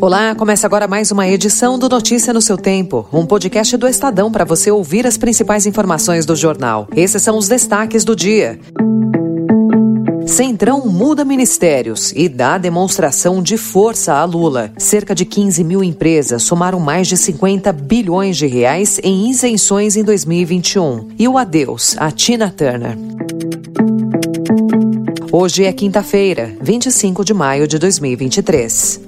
Olá, começa agora mais uma edição do Notícia no seu Tempo, um podcast do Estadão para você ouvir as principais informações do jornal. Esses são os destaques do dia. Centrão muda ministérios e dá demonstração de força a Lula. Cerca de 15 mil empresas somaram mais de 50 bilhões de reais em isenções em 2021. E o adeus a Tina Turner. Hoje é quinta-feira, 25 de maio de 2023.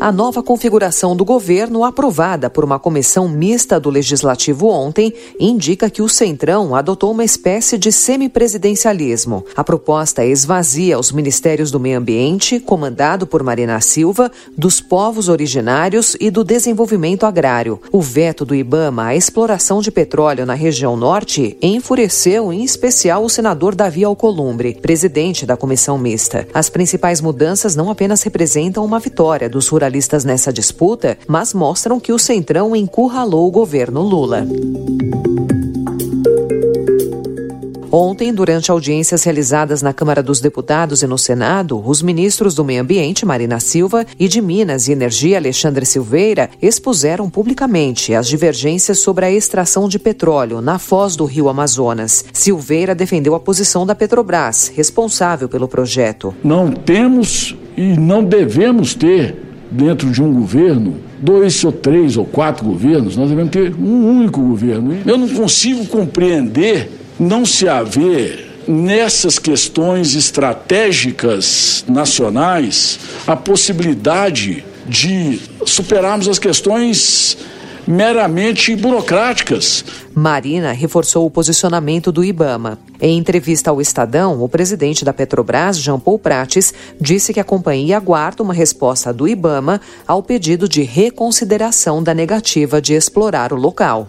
A nova configuração do governo, aprovada por uma comissão mista do Legislativo ontem, indica que o Centrão adotou uma espécie de semipresidencialismo. A proposta esvazia os ministérios do Meio Ambiente, comandado por Marina Silva, dos povos originários e do desenvolvimento agrário. O veto do Ibama à exploração de petróleo na região norte enfureceu em especial o senador Davi Alcolumbre, presidente da comissão mista. As principais mudanças não apenas representam uma vitória dos rurais especialistas nessa disputa, mas mostram que o Centrão encurralou o governo Lula. Ontem, durante audiências realizadas na Câmara dos Deputados e no Senado, os ministros do Meio Ambiente, Marina Silva, e de Minas e Energia, Alexandre Silveira, expuseram publicamente as divergências sobre a extração de petróleo na foz do rio Amazonas. Silveira defendeu a posição da Petrobras, responsável pelo projeto. Não temos e não devemos ter dentro de um governo, dois ou três ou quatro governos, nós devemos ter um único governo. Eu não consigo compreender não se haver nessas questões estratégicas nacionais a possibilidade de superarmos as questões meramente burocráticas. Marina reforçou o posicionamento do Ibama. Em entrevista ao Estadão, o presidente da Petrobras, Jean Paul Prates, disse que a companhia aguarda uma resposta do Ibama ao pedido de reconsideração da negativa de explorar o local.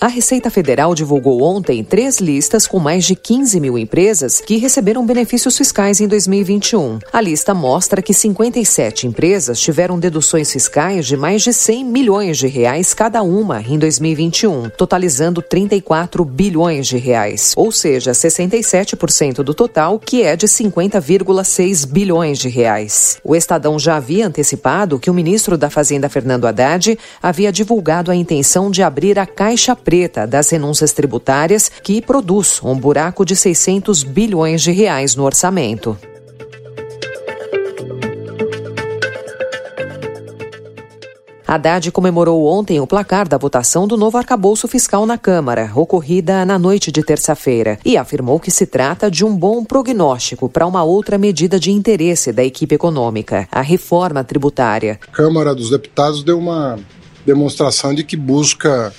A Receita Federal divulgou ontem três listas com mais de 15 mil empresas que receberam benefícios fiscais em 2021. A lista mostra que 57 empresas tiveram deduções fiscais de mais de 100 milhões de reais cada uma em 2021, totalizando 34 bilhões de reais, ou seja, 67% do total, que é de 50,6 bilhões de reais. O Estadão já havia antecipado que o ministro da Fazenda, Fernando Haddad, havia divulgado a intenção de abrir a Caixa preta das renúncias tributárias que produz um buraco de 600 bilhões de reais no orçamento. Haddad comemorou ontem o placar da votação do novo arcabouço fiscal na Câmara, ocorrida na noite de terça-feira, e afirmou que se trata de um bom prognóstico para uma outra medida de interesse da equipe econômica, a reforma tributária. A Câmara dos Deputados deu uma demonstração de que busca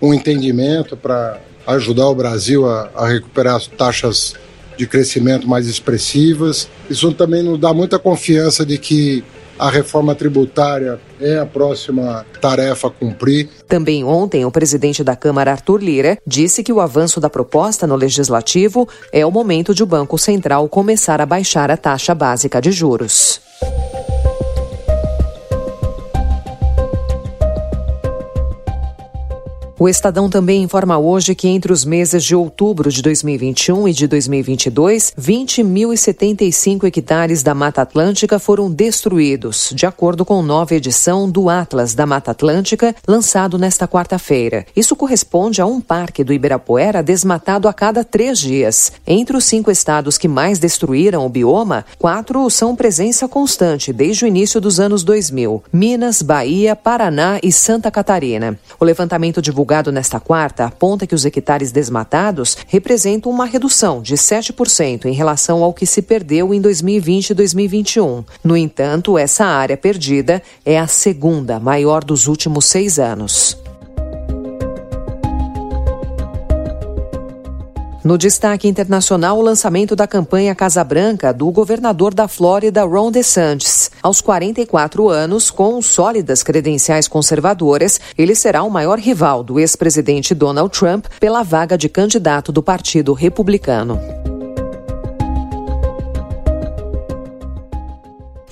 um entendimento para ajudar o Brasil a, a recuperar as taxas de crescimento mais expressivas. Isso também nos dá muita confiança de que a reforma tributária é a próxima tarefa a cumprir. Também ontem, o presidente da Câmara, Arthur Lira, disse que o avanço da proposta no legislativo é o momento de o Banco Central começar a baixar a taxa básica de juros. O Estadão também informa hoje que entre os meses de outubro de 2021 e de 2022, 20.075 hectares da Mata Atlântica foram destruídos, de acordo com nova edição do Atlas da Mata Atlântica, lançado nesta quarta-feira. Isso corresponde a um parque do Ibirapuera desmatado a cada três dias. Entre os cinco estados que mais destruíram o bioma, quatro são presença constante desde o início dos anos 2000: Minas, Bahia, Paraná e Santa Catarina. O levantamento divulgado divulgado nesta quarta aponta que os hectares desmatados representam uma redução de 7% em relação ao que se perdeu em 2020 e 2021. No entanto, essa área perdida é a segunda maior dos últimos seis anos. No destaque internacional, o lançamento da campanha Casa Branca do governador da Flórida, Ron DeSantis. Aos 44 anos, com sólidas credenciais conservadoras, ele será o maior rival do ex-presidente Donald Trump pela vaga de candidato do Partido Republicano.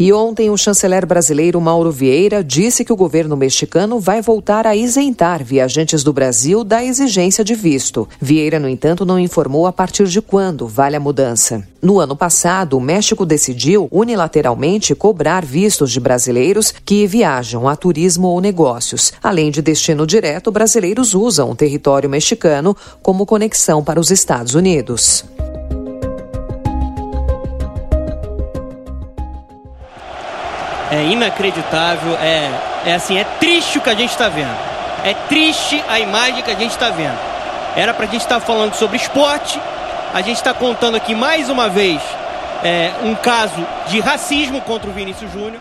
E ontem, o chanceler brasileiro Mauro Vieira disse que o governo mexicano vai voltar a isentar viajantes do Brasil da exigência de visto. Vieira, no entanto, não informou a partir de quando vale a mudança. No ano passado, o México decidiu unilateralmente cobrar vistos de brasileiros que viajam a turismo ou negócios. Além de destino direto, brasileiros usam o território mexicano como conexão para os Estados Unidos. É inacreditável, é, é assim, é triste o que a gente está vendo. É triste a imagem que a gente está vendo. Era para a gente estar tá falando sobre esporte, a gente está contando aqui mais uma vez é, um caso de racismo contra o Vinícius Júnior.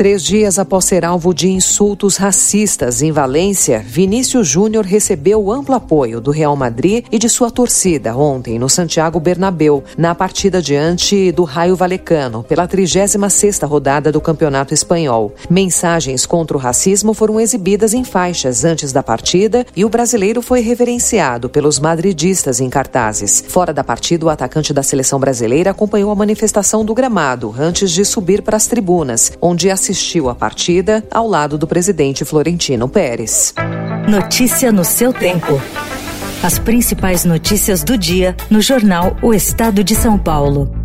Três dias após ser alvo de insultos racistas em Valência, Vinícius Júnior recebeu amplo apoio do Real Madrid e de sua torcida ontem no Santiago Bernabéu, na partida diante do Raio Valecano, pela 36ª rodada do Campeonato Espanhol. Mensagens contra o racismo foram exibidas em faixas antes da partida e o brasileiro foi reverenciado pelos madridistas em cartazes. Fora da partida, o atacante da seleção brasileira acompanhou a manifestação do gramado antes de subir para as tribunas, onde assistiu assistiu à partida ao lado do presidente Florentino Pérez. Notícia no seu tempo. As principais notícias do dia no jornal O Estado de São Paulo.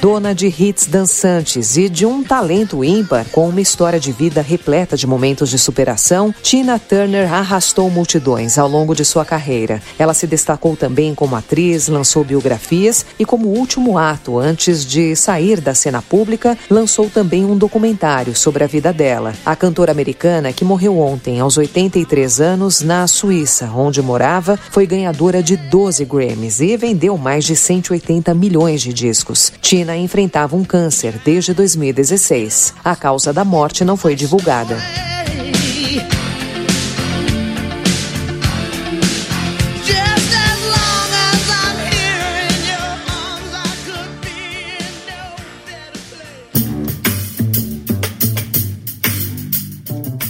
Dona de hits dançantes e de um talento ímpar, com uma história de vida repleta de momentos de superação, Tina Turner arrastou multidões ao longo de sua carreira. Ela se destacou também como atriz, lançou biografias e, como último ato antes de sair da cena pública, lançou também um documentário sobre a vida dela. A cantora americana, que morreu ontem aos 83 anos na Suíça, onde morava, foi ganhadora de 12 Grammys e vendeu mais de 180 milhões de discos. Tina enfrentava um câncer desde 2016. A causa da morte não foi divulgada.